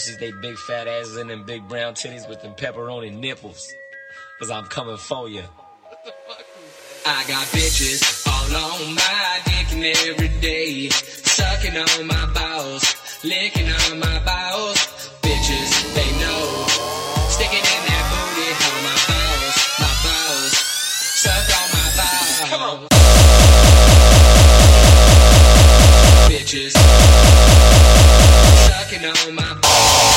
pushes they big fat asses and them big brown titties with them pepperoni nipples. Cause I'm coming for you. I got bitches all on my dick and every day. Sucking on my bowels, licking on my bowels. Bitches, they know. Sticking in that booty on my bowels, my bowels. Suck on my bowels. Come on. Bitches sucking on my balls.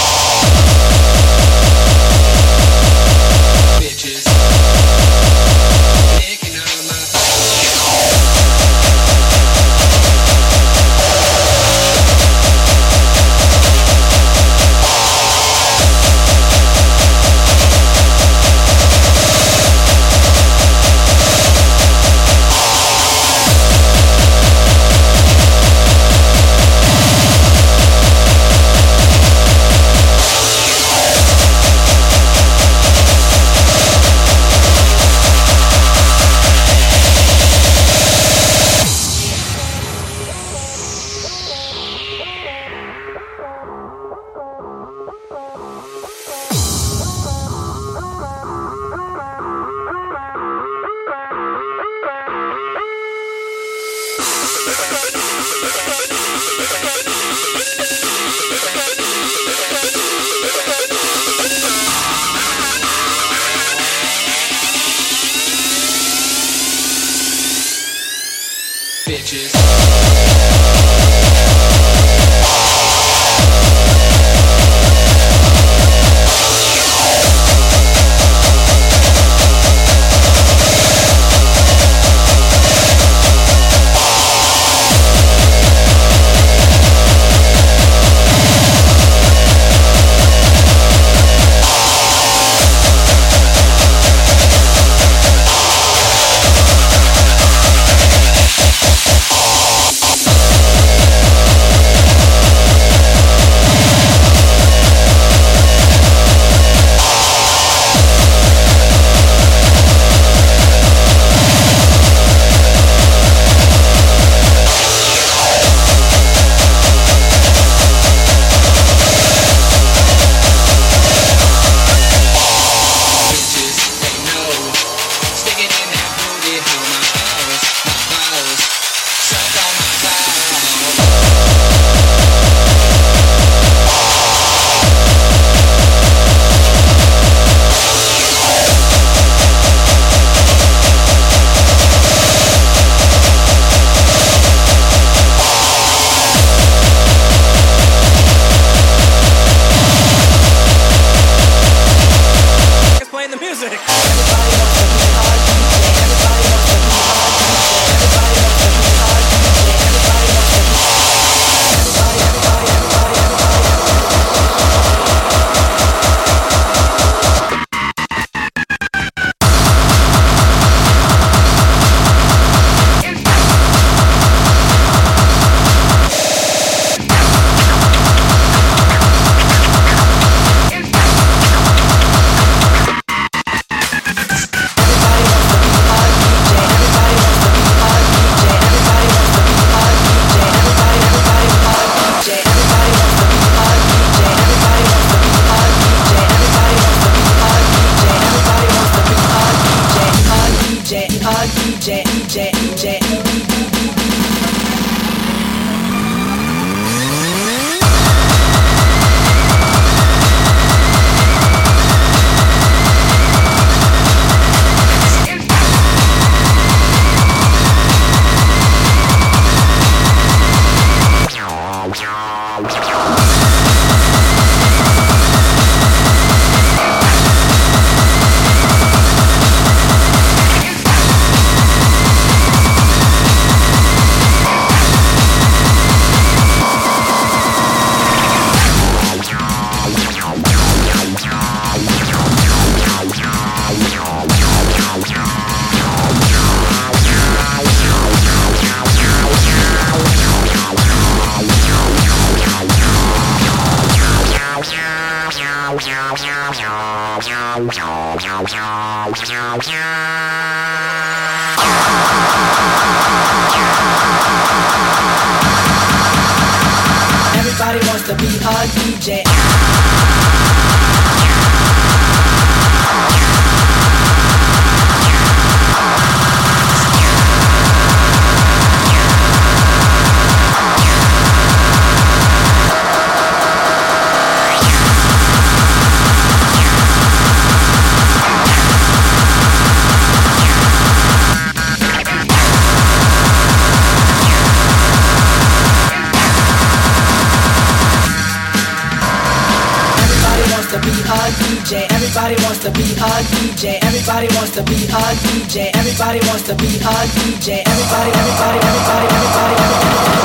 Everybody wants to be a DJ. Everybody wants to be a DJ. Everybody wants to be a DJ. Everybody, everybody, everybody, everybody, everybody.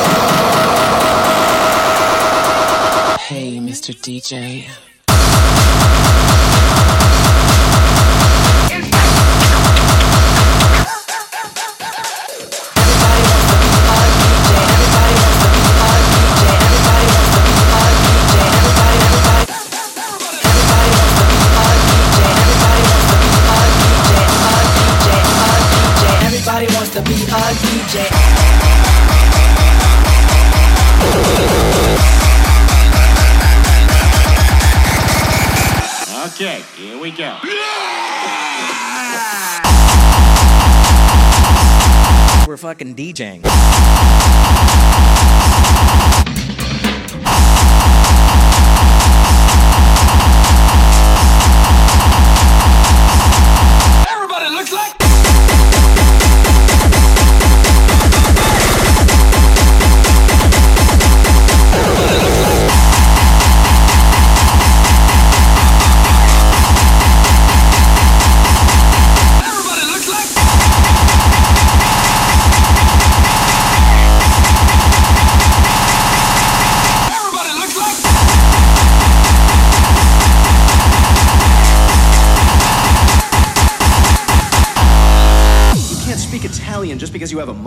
Hey, Mr. DJ. Fucking DJing.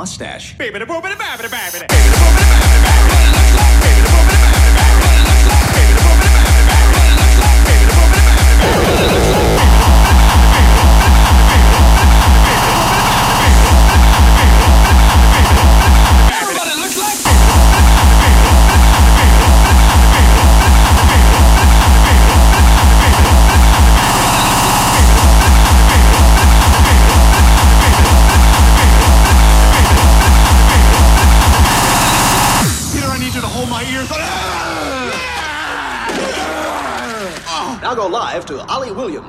Mustache. Everybody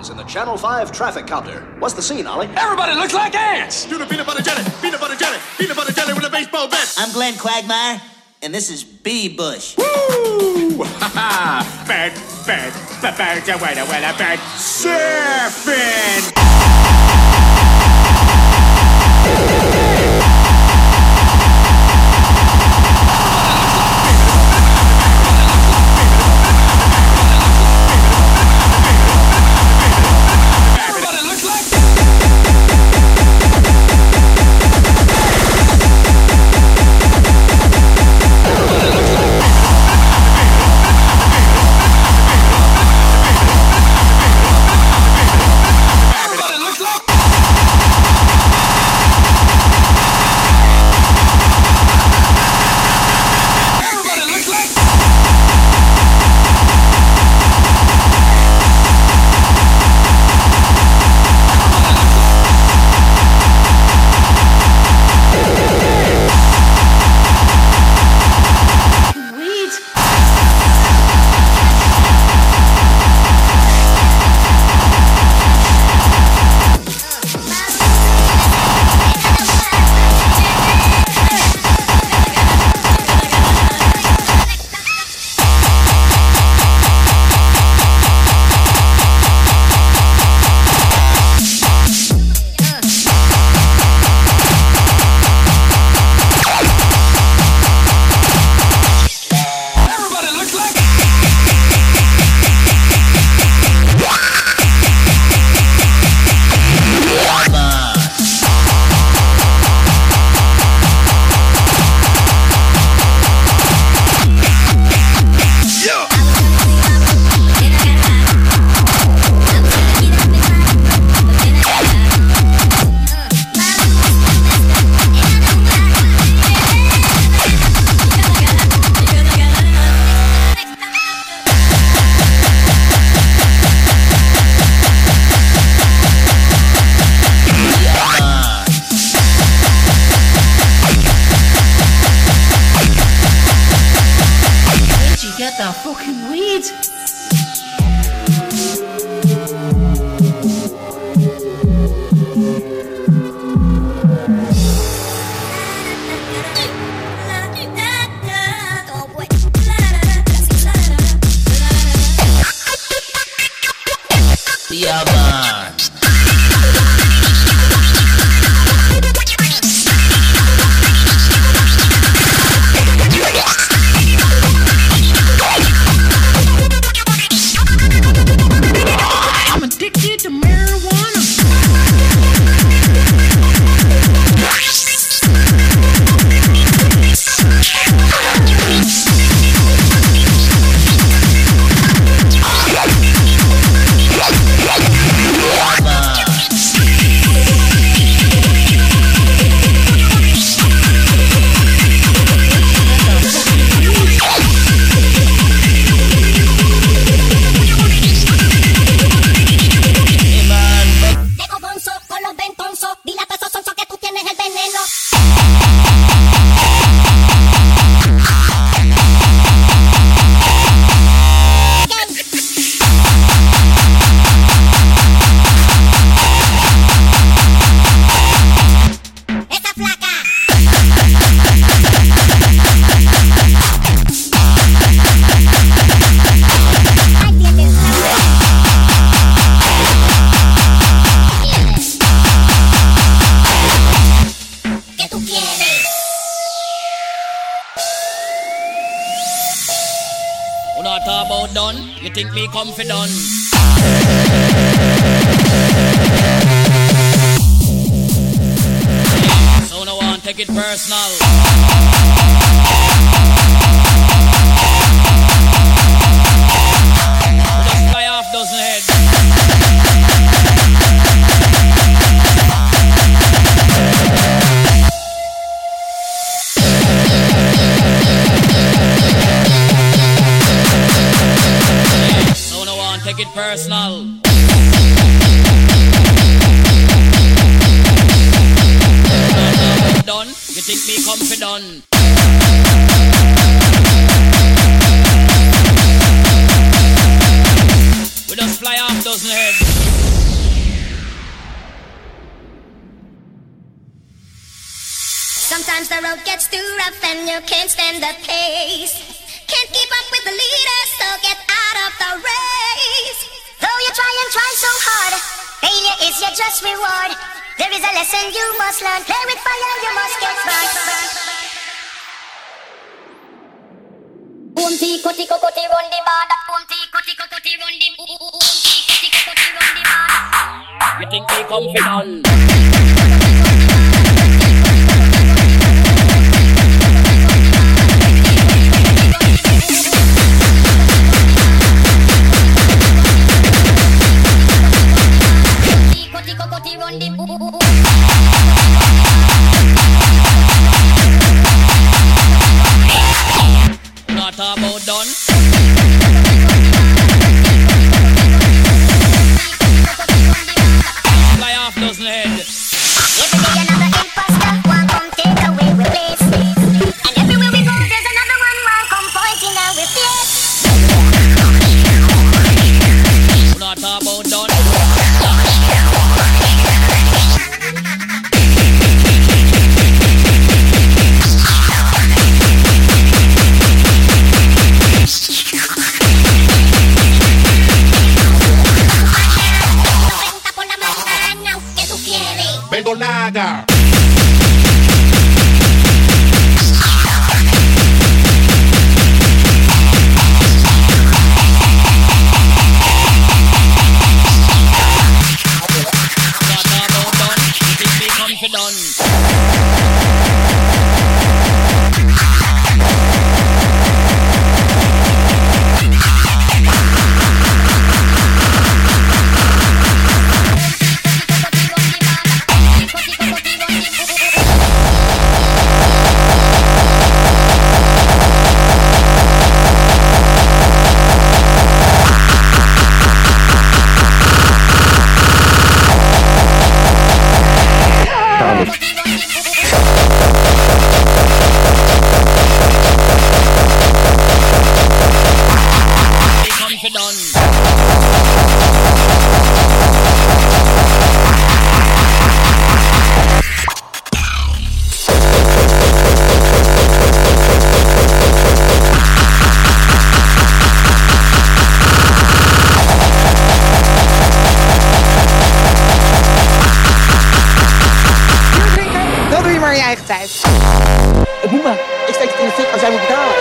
Ollie in the Channel 5 traffic counter. What's the scene, Ollie? Everybody looks like ants. Do the peanut butter jelly, peanut butter jelly, peanut butter jelly with a baseball bat. I'm Glenn Quagmire, and this is B. Bush. Woo! Ha ha! Bird, bird, bird, bird, a wella, wella, bird. Surfing! enough and you can't stand the pace. Can't keep up with the leader, so get out of the race. Though you try and try so hard, failure is your just reward. There is a lesson you must learn. Play with fire, you must get burned. Punti koti koti rundi bada. Punti koti koti rundi. Punti koti koti rundi bada. You think they come fit on?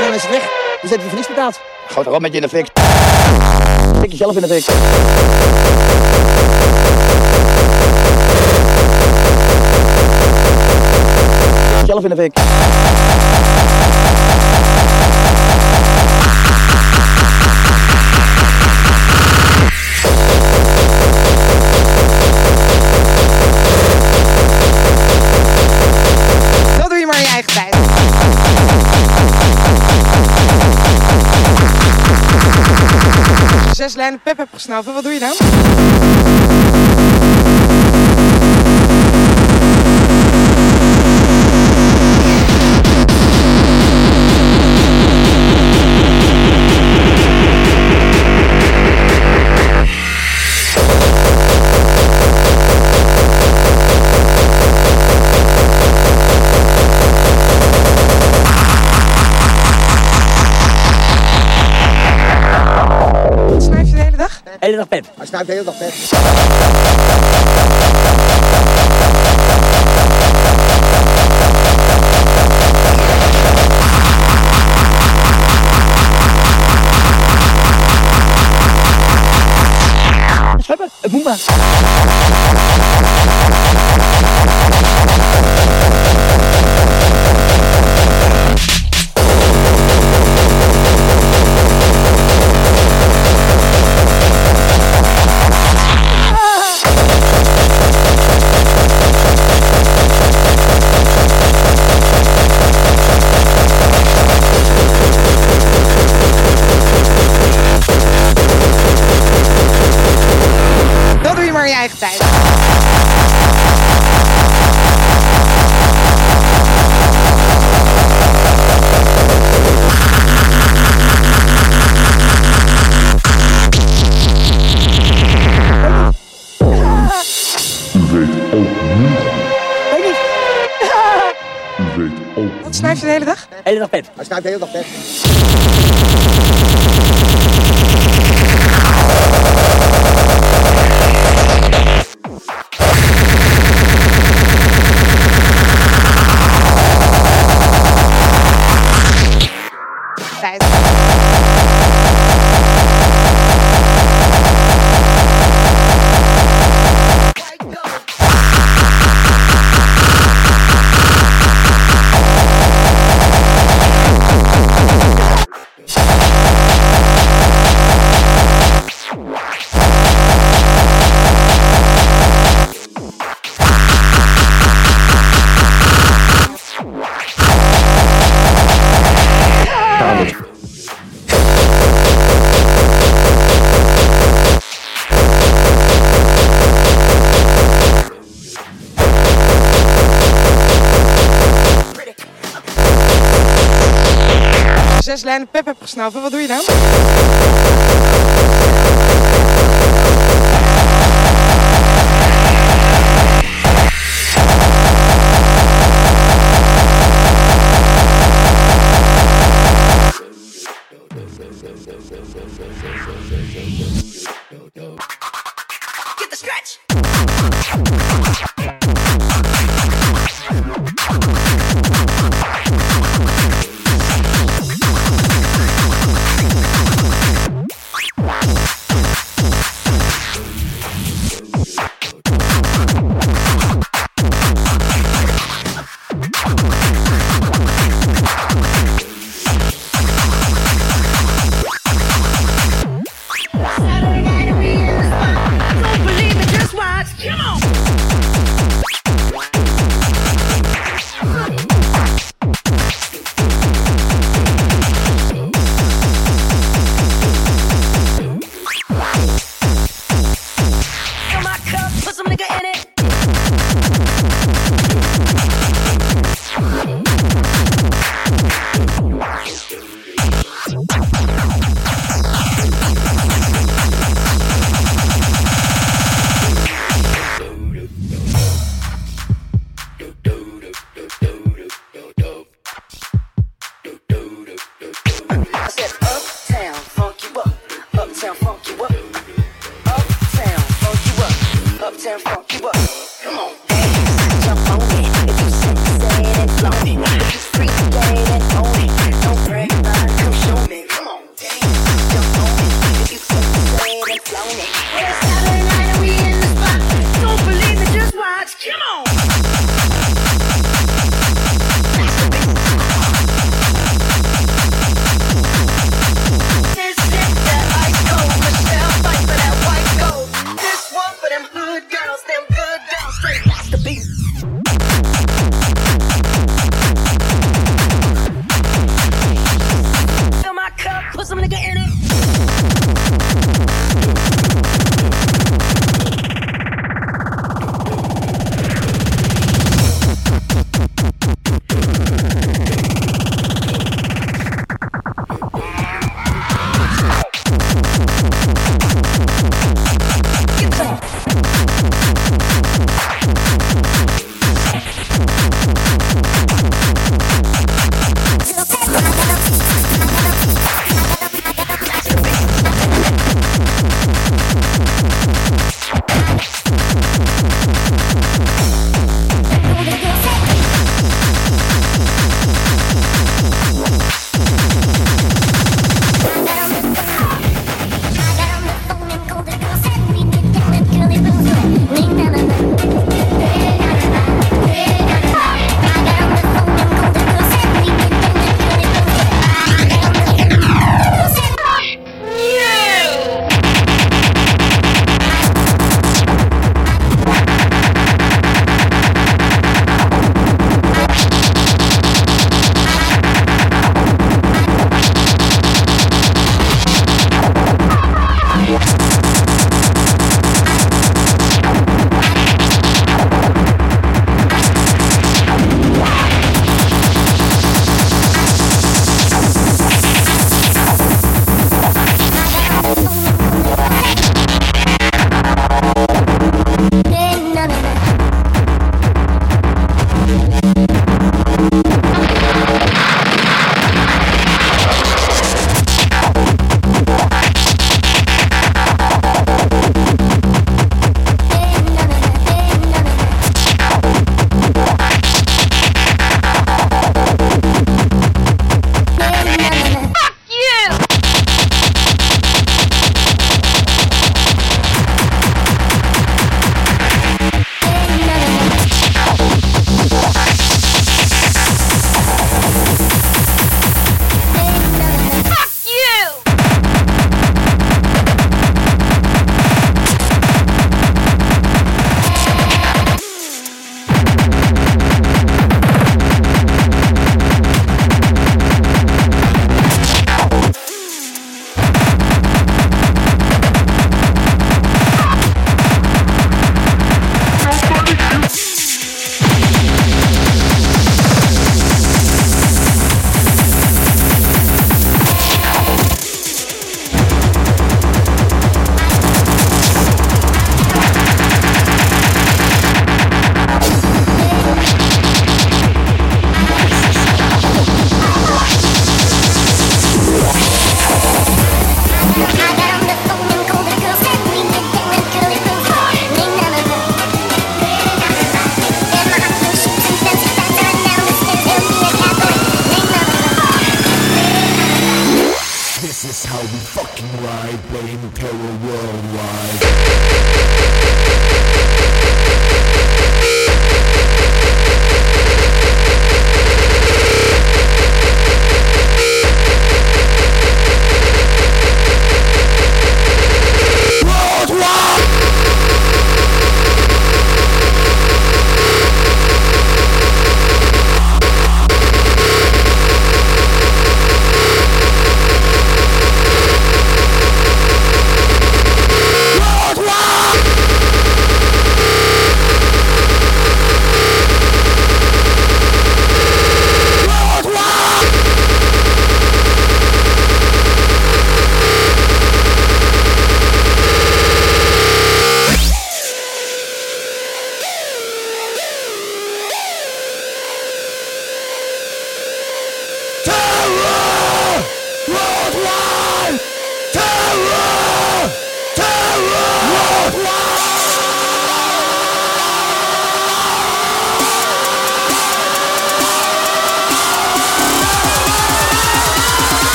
Dan zet je voor niks betaald. Gooi toch met je in de fik. Fik jezelf in de fik. Zelf in de fik. Zes lijnen pep heb gesnoven, wat doe je dan? Snap thấy đọc tên. Vamos lá. เป็ดอาชการเพลงต้องตกเป็ด pep heb gesnoven, wat doe je dan?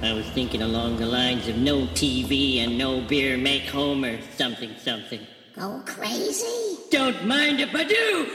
I was thinking along the lines of no TV and no beer make Homer something something. Go crazy? Don't mind if I do!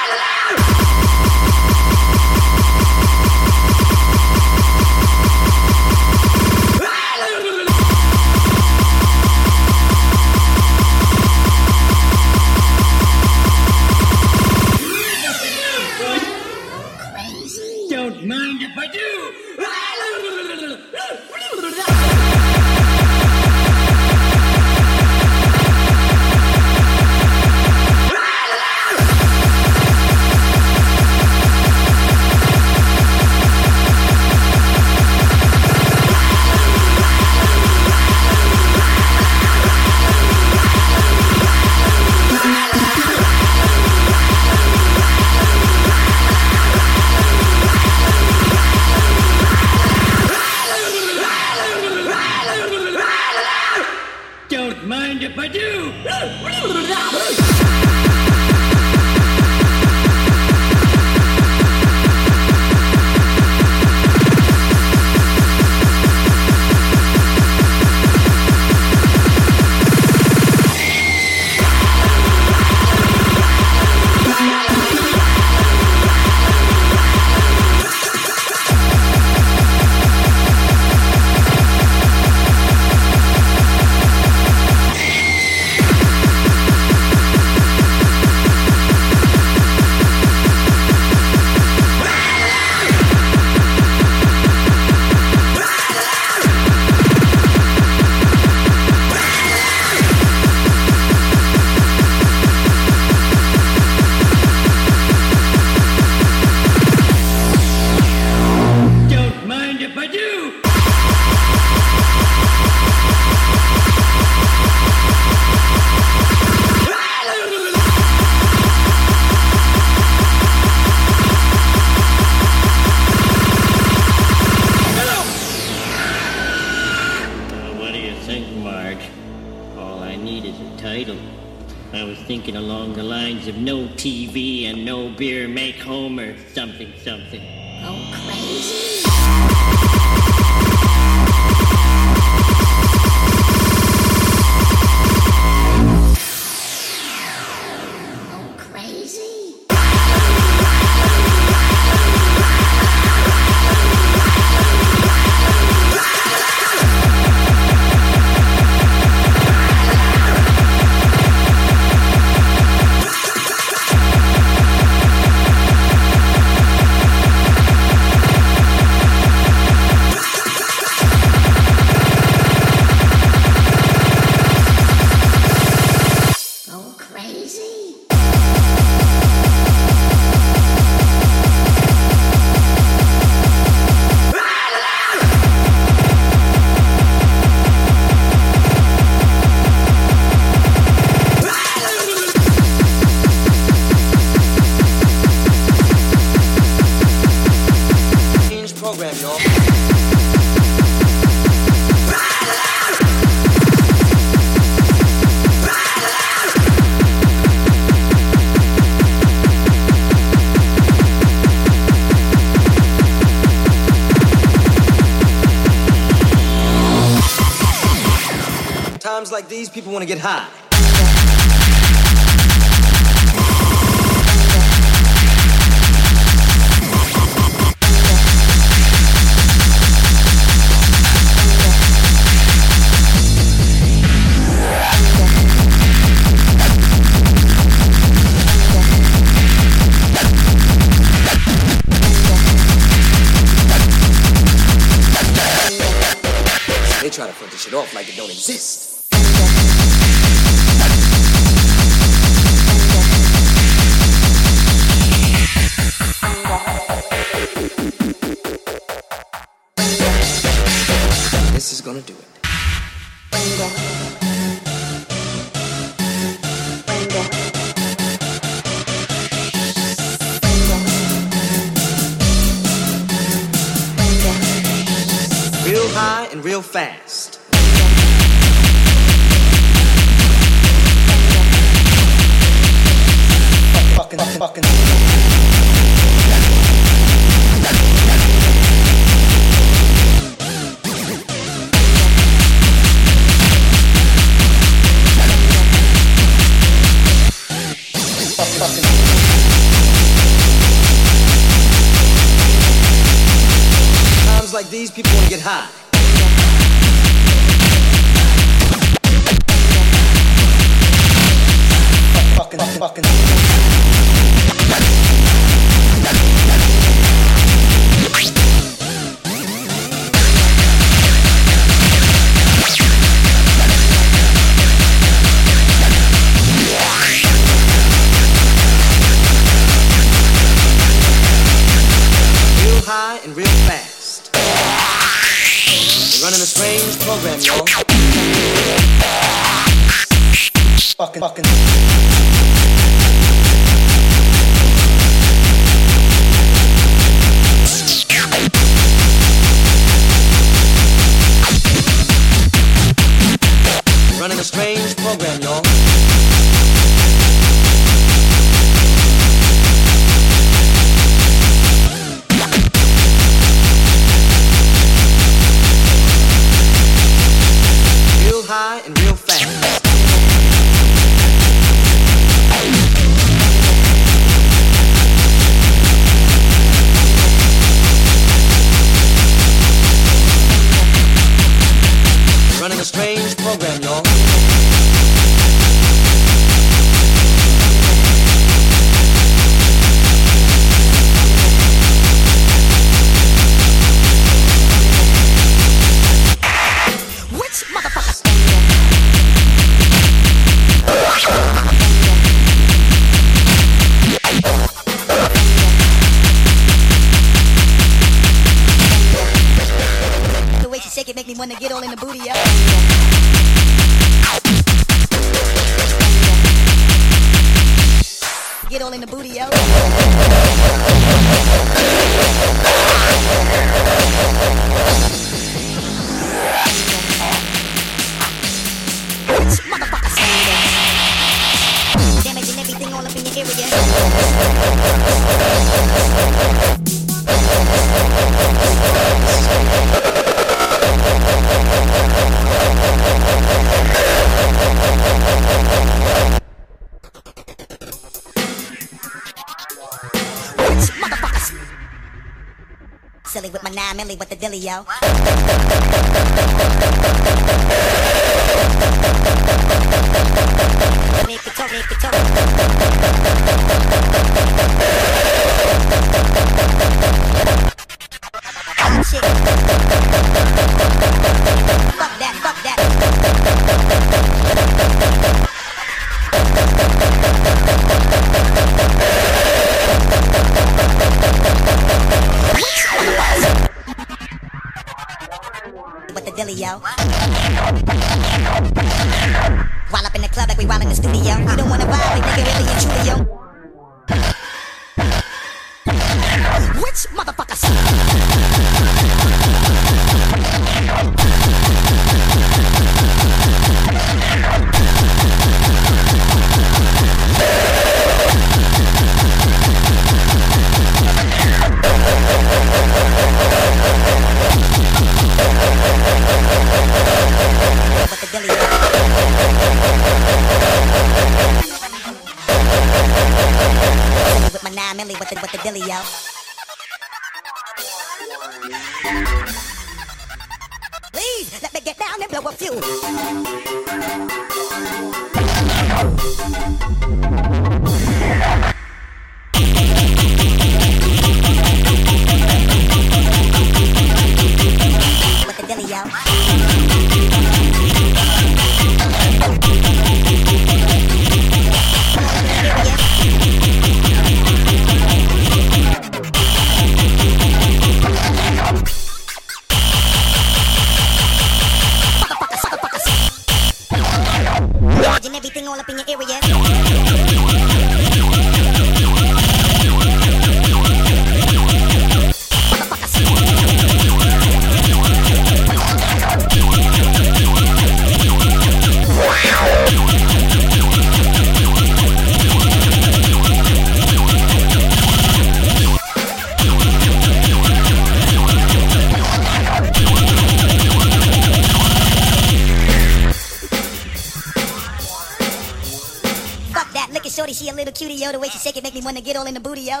little cutie, yo. The way she shake it make me wanna get all in the booty, yo.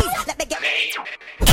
Please, let me get.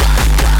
Yeah.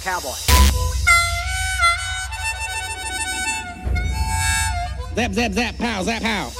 cowboy. Zap, zap, zap, pow, zap, pow.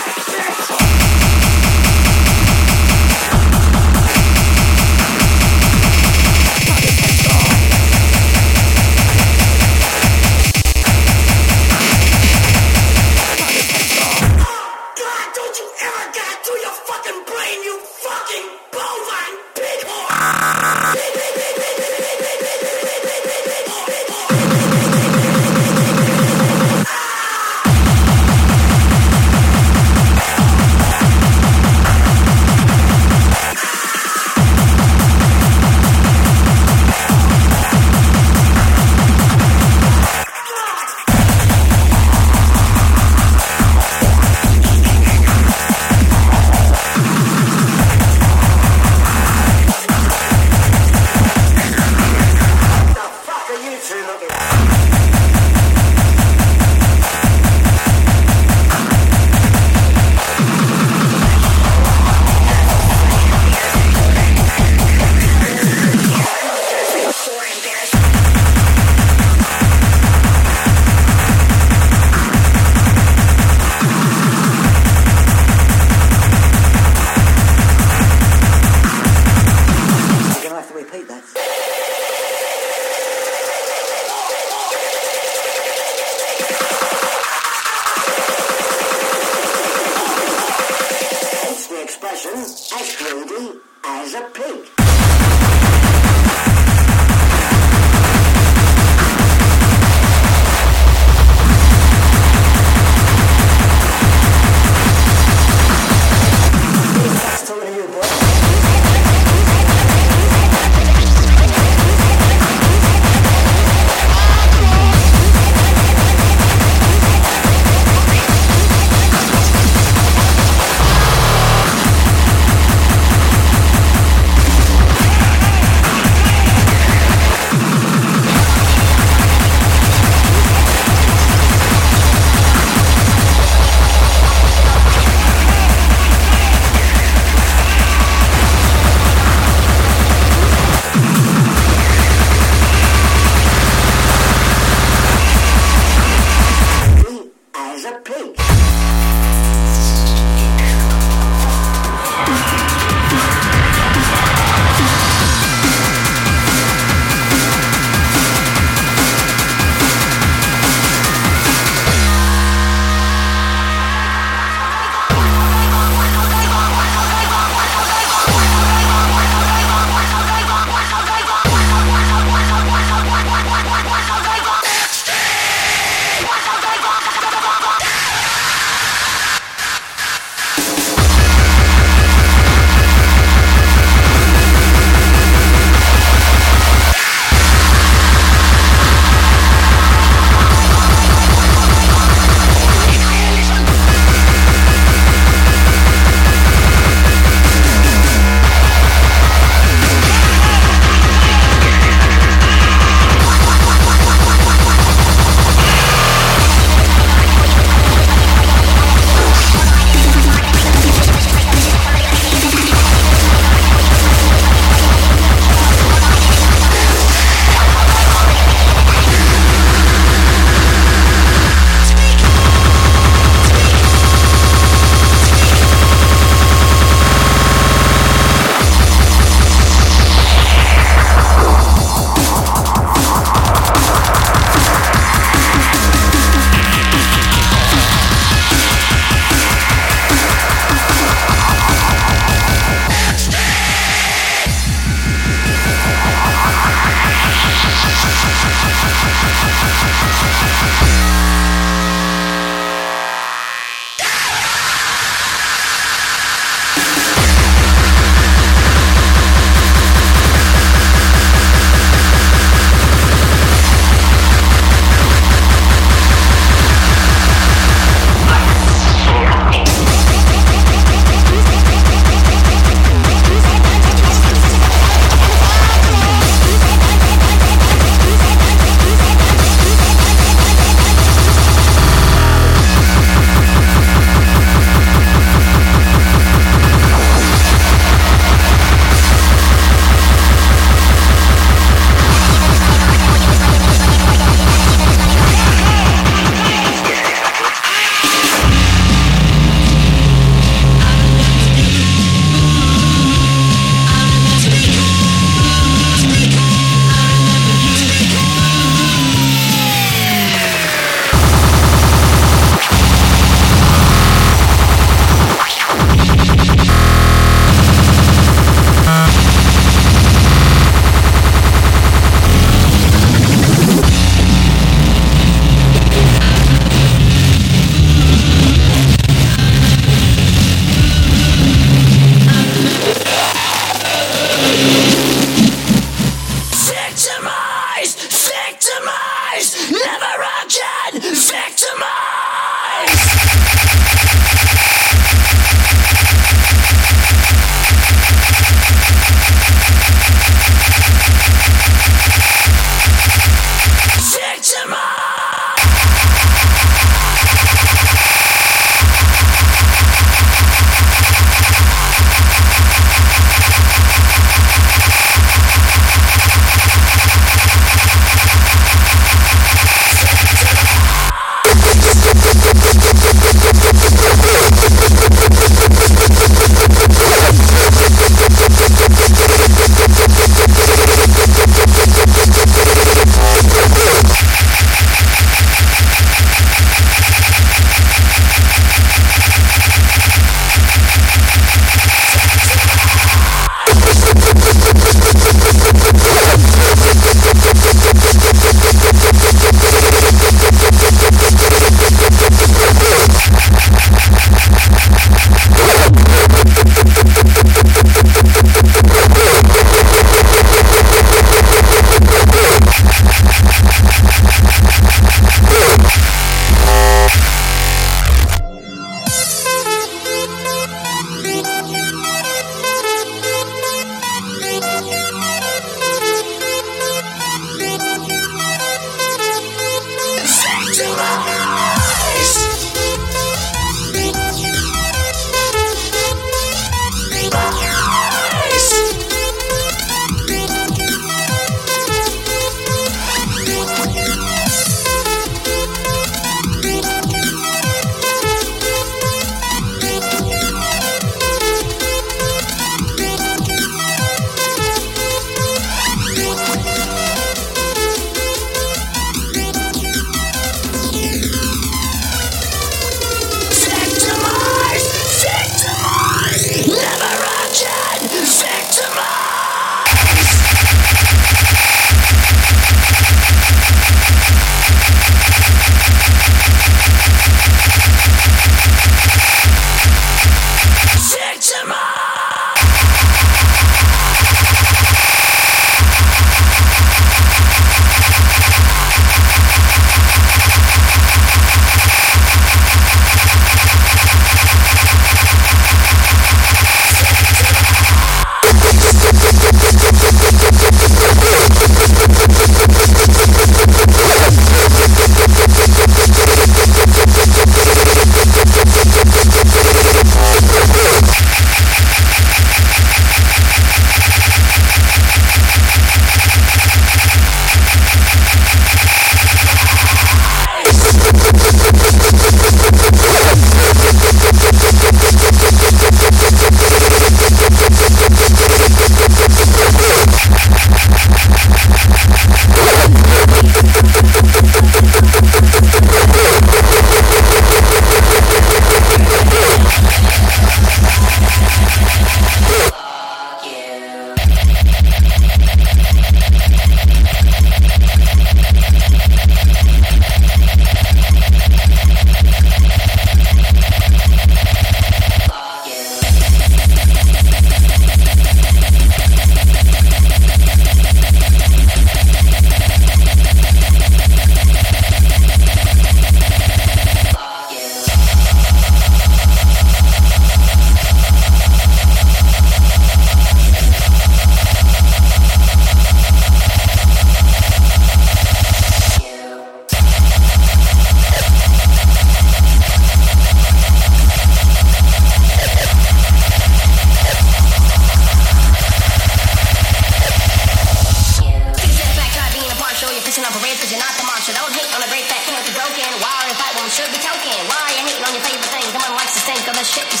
pushing up a red cause you're not the monster. Don't hate on a great fat king with a broken wire. If I won't should be token. Why are you hating on your favorite thing? No one likes to stink of the shit you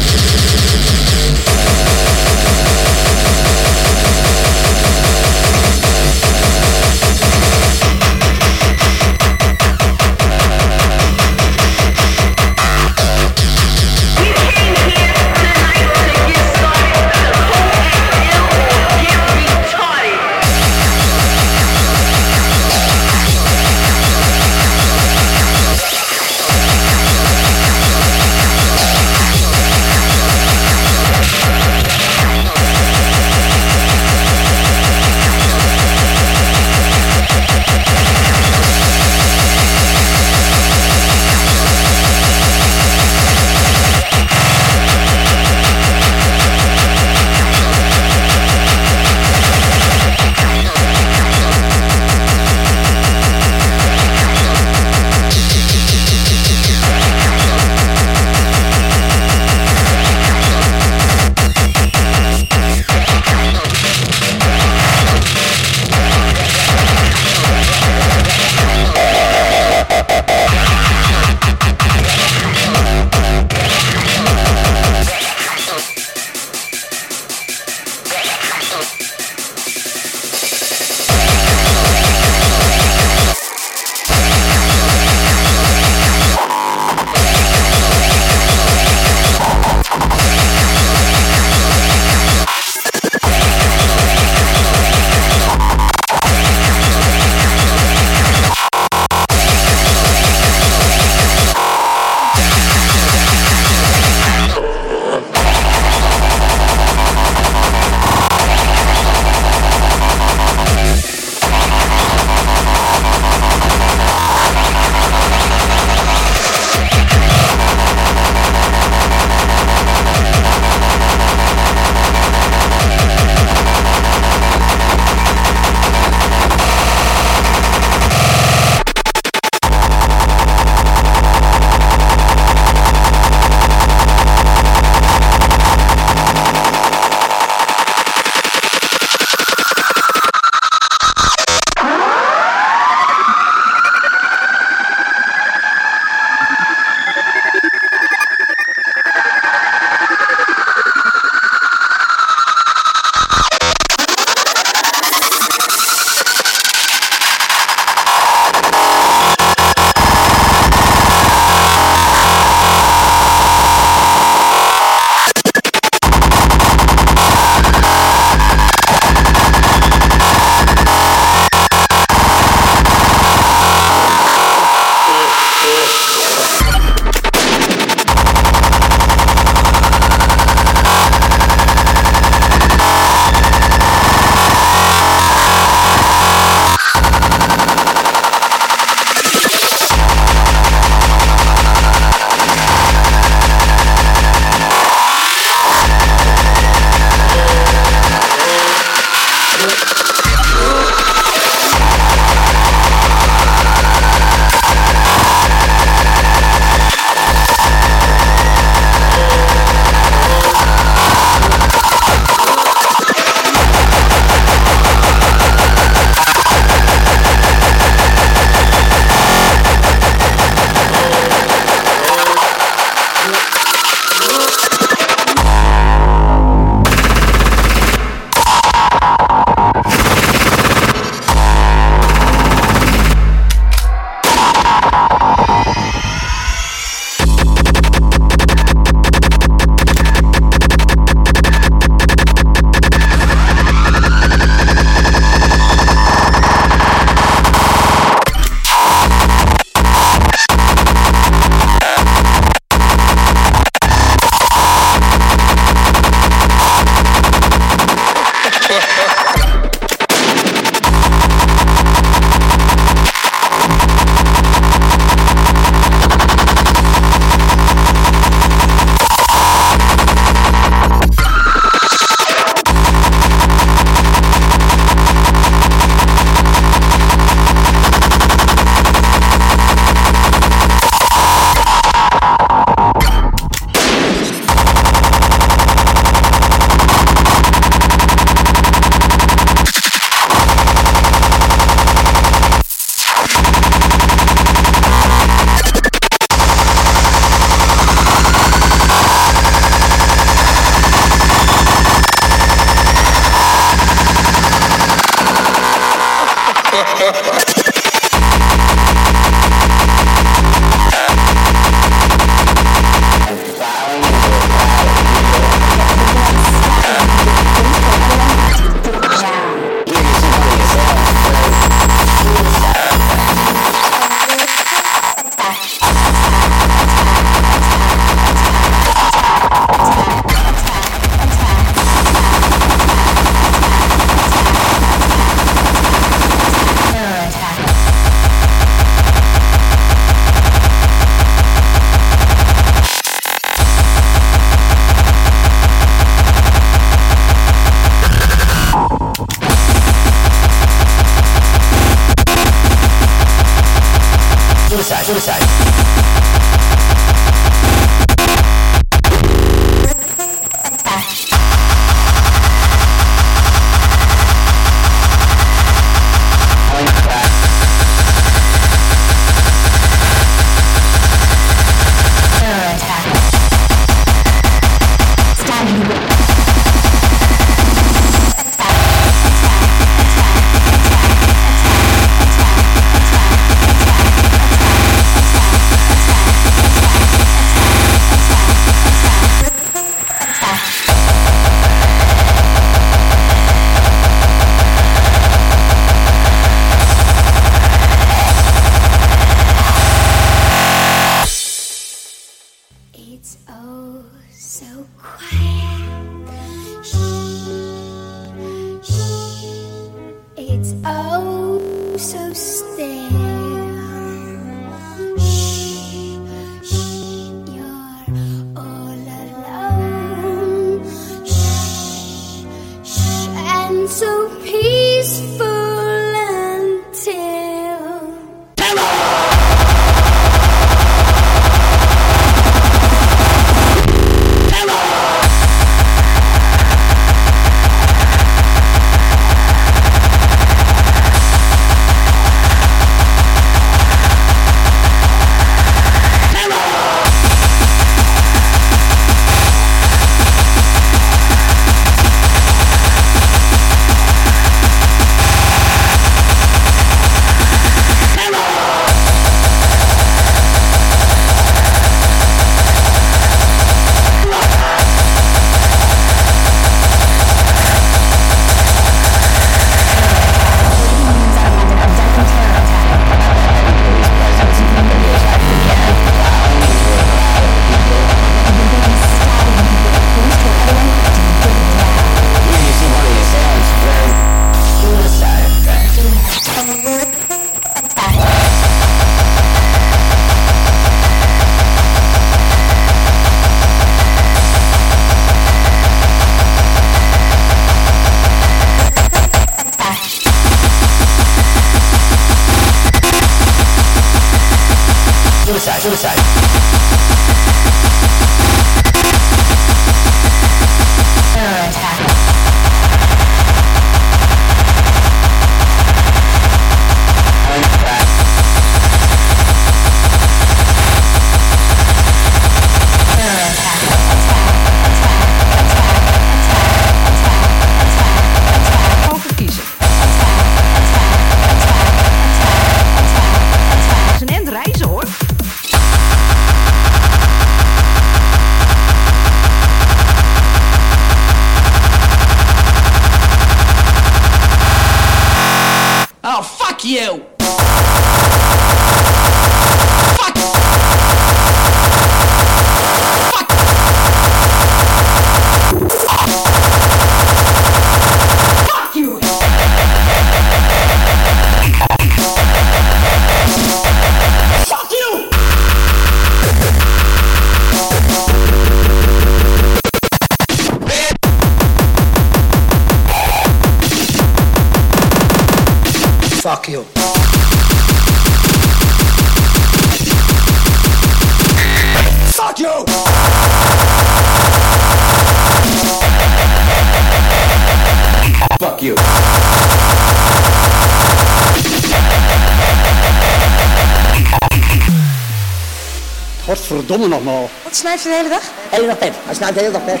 snuif je de hele dag? Hele pep. Hij snuift de hele dag pep.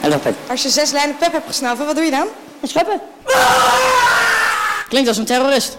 Hele dag pep. Als je zes lijnen pep hebt gesnoven, wat doe je dan? Scheppen. Ah! Klinkt als een terrorist.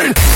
Insane!